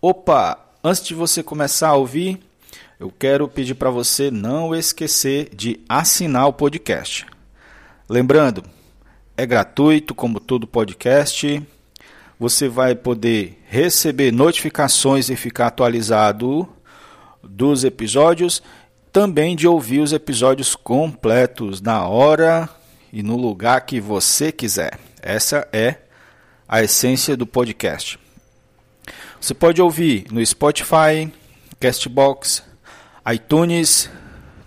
Opa, antes de você começar a ouvir, eu quero pedir para você não esquecer de assinar o podcast. Lembrando, é gratuito como todo podcast. Você vai poder receber notificações e ficar atualizado dos episódios, também de ouvir os episódios completos na hora e no lugar que você quiser. Essa é a essência do podcast. Você pode ouvir no Spotify, Castbox, iTunes,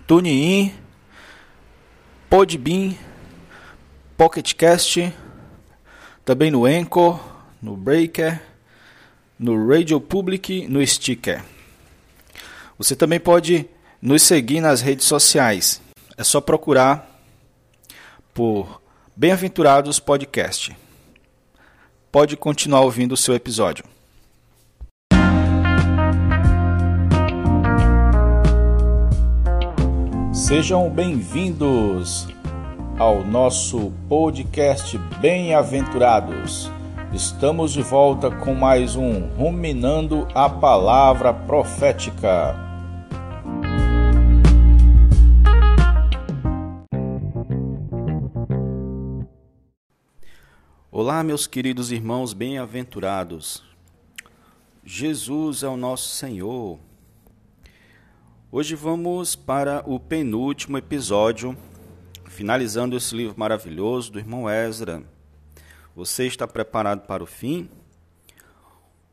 TuneIn, Podbean, PocketCast, também no Anchor, no Breaker, no Radio Public, no Sticker. Você também pode nos seguir nas redes sociais. É só procurar por Bem-aventurados Podcast. Pode continuar ouvindo o seu episódio. Sejam bem-vindos ao nosso podcast Bem-aventurados. Estamos de volta com mais um Ruminando a Palavra Profética. Olá, meus queridos irmãos bem-aventurados. Jesus é o nosso Senhor. Hoje vamos para o penúltimo episódio, finalizando esse livro maravilhoso do irmão Ezra. Você está preparado para o fim?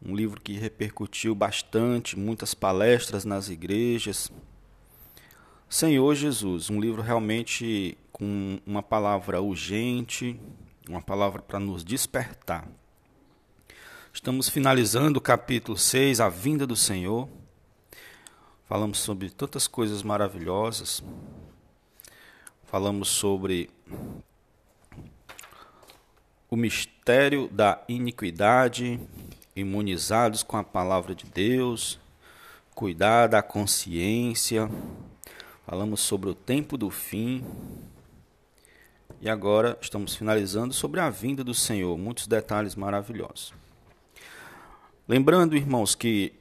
Um livro que repercutiu bastante, muitas palestras nas igrejas. Senhor Jesus, um livro realmente com uma palavra urgente, uma palavra para nos despertar. Estamos finalizando o capítulo 6, a vinda do Senhor. Falamos sobre tantas coisas maravilhosas. Falamos sobre o mistério da iniquidade, imunizados com a palavra de Deus, cuidar da consciência. Falamos sobre o tempo do fim. E agora estamos finalizando sobre a vinda do Senhor, muitos detalhes maravilhosos. Lembrando, irmãos, que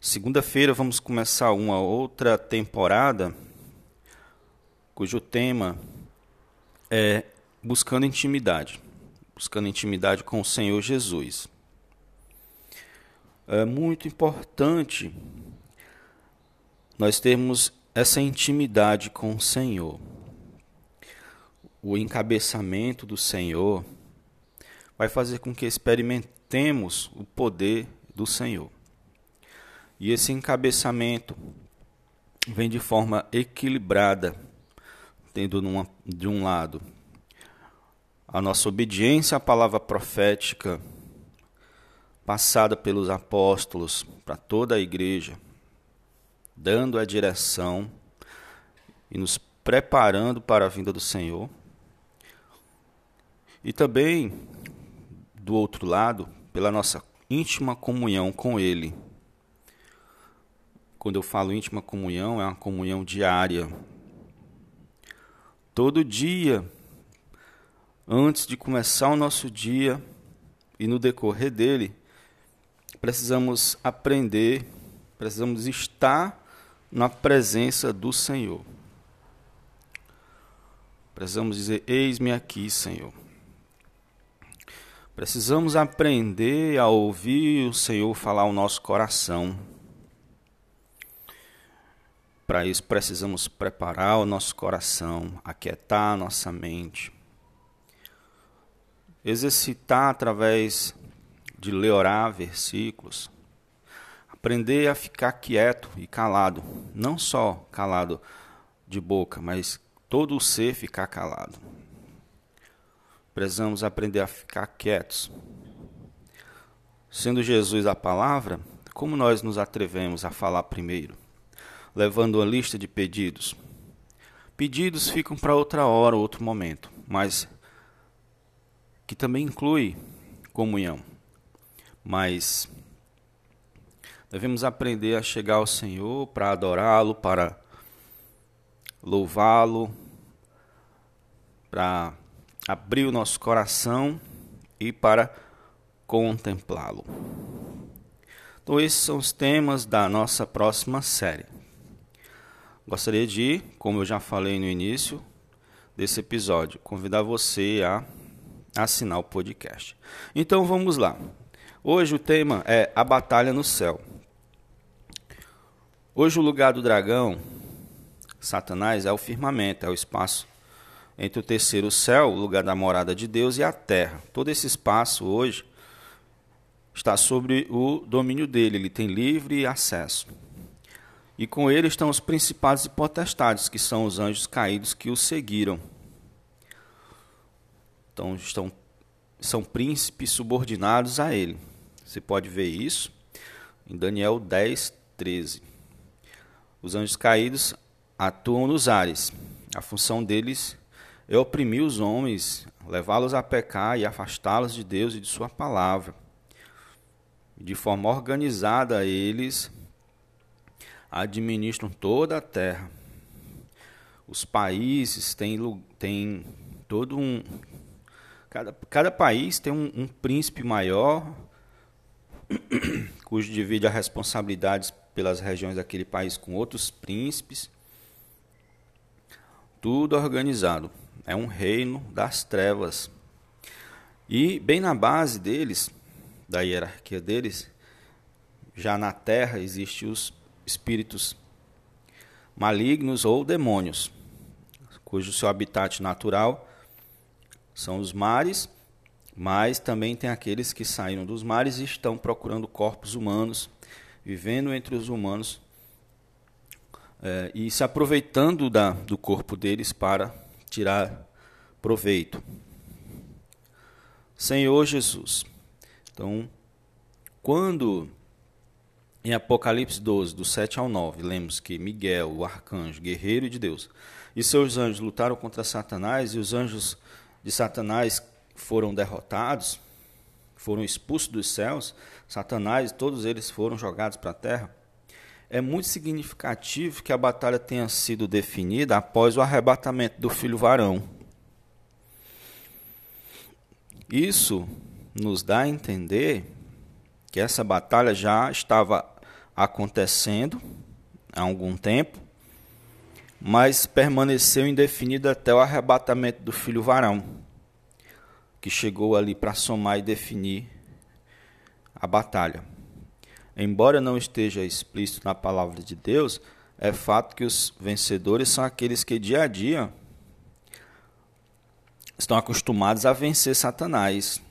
segunda-feira vamos começar uma outra temporada cujo tema é buscando intimidade, buscando intimidade com o Senhor Jesus. É muito importante nós termos essa intimidade com o Senhor o encabeçamento do Senhor vai fazer com que experimentemos o poder do Senhor. E esse encabeçamento vem de forma equilibrada, tendo numa, de um lado a nossa obediência à palavra profética passada pelos apóstolos para toda a igreja, dando a direção e nos preparando para a vinda do Senhor e também, do outro lado, pela nossa íntima comunhão com Ele. Quando eu falo íntima comunhão, é uma comunhão diária. Todo dia, antes de começar o nosso dia e no decorrer dele, precisamos aprender, precisamos estar na presença do Senhor. Precisamos dizer: Eis-me aqui, Senhor. Precisamos aprender a ouvir o Senhor falar ao nosso coração. Para isso, precisamos preparar o nosso coração, aquietar a nossa mente, exercitar através de ler, orar versículos, aprender a ficar quieto e calado, não só calado de boca, mas todo o ser ficar calado. Precisamos aprender a ficar quietos. Sendo Jesus a palavra, como nós nos atrevemos a falar primeiro? Levando uma lista de pedidos. Pedidos ficam para outra hora, outro momento, mas que também inclui comunhão. Mas devemos aprender a chegar ao Senhor para adorá-lo, para louvá-lo, para abrir o nosso coração e para contemplá-lo. Então, esses são os temas da nossa próxima série. Gostaria de, como eu já falei no início desse episódio, convidar você a assinar o podcast. Então, vamos lá. Hoje o tema é a batalha no céu. Hoje o lugar do dragão, Satanás, é o firmamento, é o espaço entre o terceiro céu, o lugar da morada de Deus, e a terra. Todo esse espaço hoje está sobre o domínio dele, ele tem livre acesso. E com ele estão os principados e potestades, que são os anjos caídos que o seguiram. Então estão são príncipes subordinados a ele. Você pode ver isso em Daniel 10, 13. Os anjos caídos atuam nos ares. A função deles é oprimir os homens, levá-los a pecar e afastá-los de Deus e de Sua palavra. De forma organizada, eles administram toda a terra. Os países têm, têm todo um. Cada, cada país tem um, um príncipe maior, cujo divide as responsabilidades pelas regiões daquele país com outros príncipes. Tudo organizado é um reino das trevas. E bem na base deles, da hierarquia deles, já na terra existem os espíritos malignos ou demônios, cujo seu habitat natural são os mares, mas também tem aqueles que saíram dos mares e estão procurando corpos humanos, vivendo entre os humanos é, e se aproveitando da, do corpo deles para tirar proveito. Senhor Jesus. Então, quando em Apocalipse 12, do 7 ao 9, lemos que Miguel, o arcanjo, guerreiro de Deus, e seus anjos lutaram contra Satanás, e os anjos de Satanás foram derrotados, foram expulsos dos céus, Satanás e todos eles foram jogados para a terra é muito significativo que a batalha tenha sido definida após o arrebatamento do filho varão. Isso nos dá a entender que essa batalha já estava acontecendo há algum tempo, mas permaneceu indefinida até o arrebatamento do filho varão, que chegou ali para somar e definir a batalha embora não esteja explícito na palavra de Deus, é fato que os vencedores são aqueles que dia a dia estão acostumados a vencer Satanás.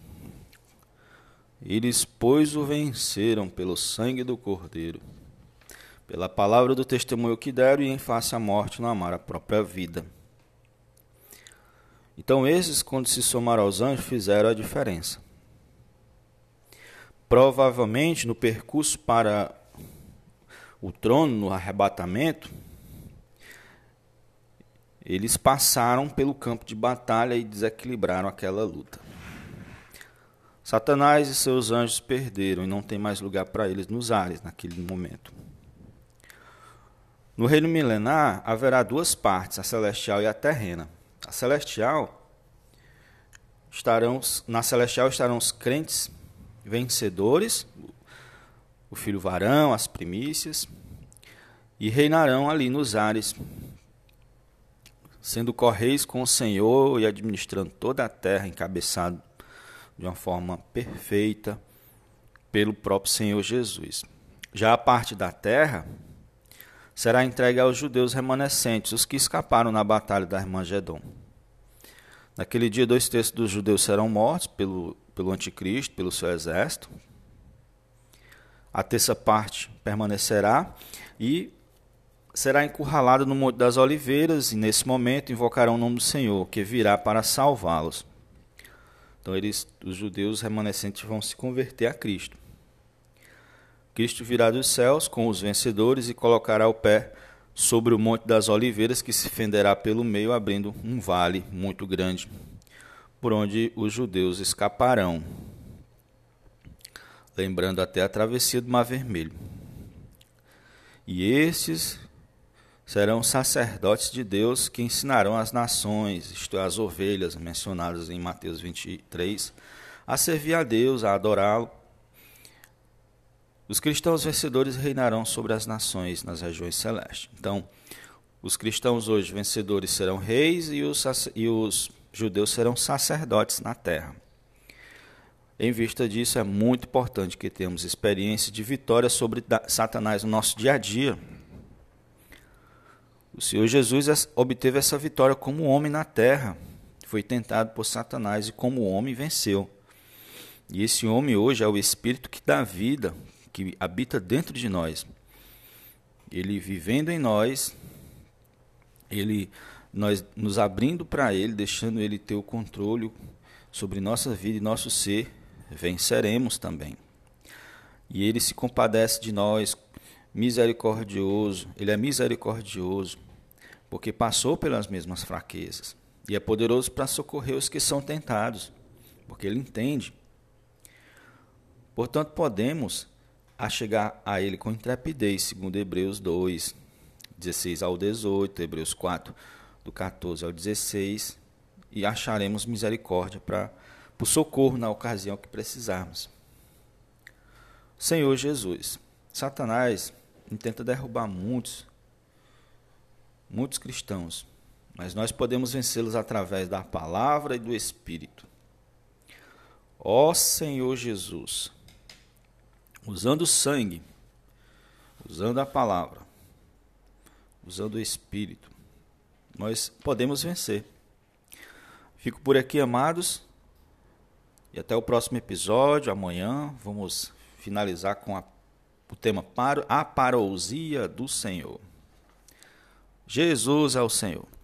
Eles, pois, o venceram pelo sangue do Cordeiro, pela palavra do testemunho que deram e em face à morte não amaram a própria vida. Então, esses, quando se somaram aos anjos, fizeram a diferença. Provavelmente no percurso para o trono, no arrebatamento, eles passaram pelo campo de batalha e desequilibraram aquela luta. Satanás e seus anjos perderam e não tem mais lugar para eles nos ares naquele momento. No reino milenar haverá duas partes, a celestial e a terrena. A celestial estarão na celestial estarão os crentes vencedores, o filho varão, as primícias, e reinarão ali nos ares, sendo correis com o Senhor e administrando toda a terra, encabeçado de uma forma perfeita pelo próprio Senhor Jesus. Já a parte da terra será entregue aos judeus remanescentes, os que escaparam na batalha da Armagedon. Naquele dia, dois terços dos judeus serão mortos pelo pelo anticristo, pelo seu exército. A terça parte permanecerá e será encurralada no Monte das Oliveiras, e nesse momento invocarão o nome do Senhor, que virá para salvá-los. Então eles, os judeus remanescentes vão se converter a Cristo. Cristo virá dos céus com os vencedores e colocará o pé sobre o Monte das Oliveiras, que se fenderá pelo meio, abrindo um vale muito grande por onde os judeus escaparão, lembrando até a travessia do Mar Vermelho. E estes serão sacerdotes de Deus que ensinarão as nações, isto é, as ovelhas mencionadas em Mateus 23, a servir a Deus, a adorá-lo. Os cristãos vencedores reinarão sobre as nações nas regiões celestes. Então, os cristãos hoje vencedores serão reis e os, e os judeus serão sacerdotes na terra. Em vista disso, é muito importante que tenhamos experiência de vitória sobre Satanás no nosso dia a dia. O Senhor Jesus obteve essa vitória como homem na terra. Foi tentado por Satanás e, como homem, venceu. E esse homem hoje é o Espírito que dá vida, que habita dentro de nós. Ele vivendo em nós, ele nós nos abrindo para ele, deixando ele ter o controle sobre nossa vida e nosso ser, venceremos também. E ele se compadece de nós, misericordioso, ele é misericordioso, porque passou pelas mesmas fraquezas. E é poderoso para socorrer os que são tentados, porque ele entende. Portanto, podemos a chegar a ele com intrepidez, segundo Hebreus 2, 16 ao 18, Hebreus 4, do 14 ao 16, e acharemos misericórdia para o socorro na ocasião que precisarmos. Senhor Jesus, Satanás intenta derrubar muitos, muitos cristãos, mas nós podemos vencê-los através da palavra e do Espírito. Ó Senhor Jesus, usando o sangue, usando a palavra, usando o Espírito, nós podemos vencer. Fico por aqui, amados, e até o próximo episódio. Amanhã vamos finalizar com a, o tema A Parousia do Senhor. Jesus é o Senhor.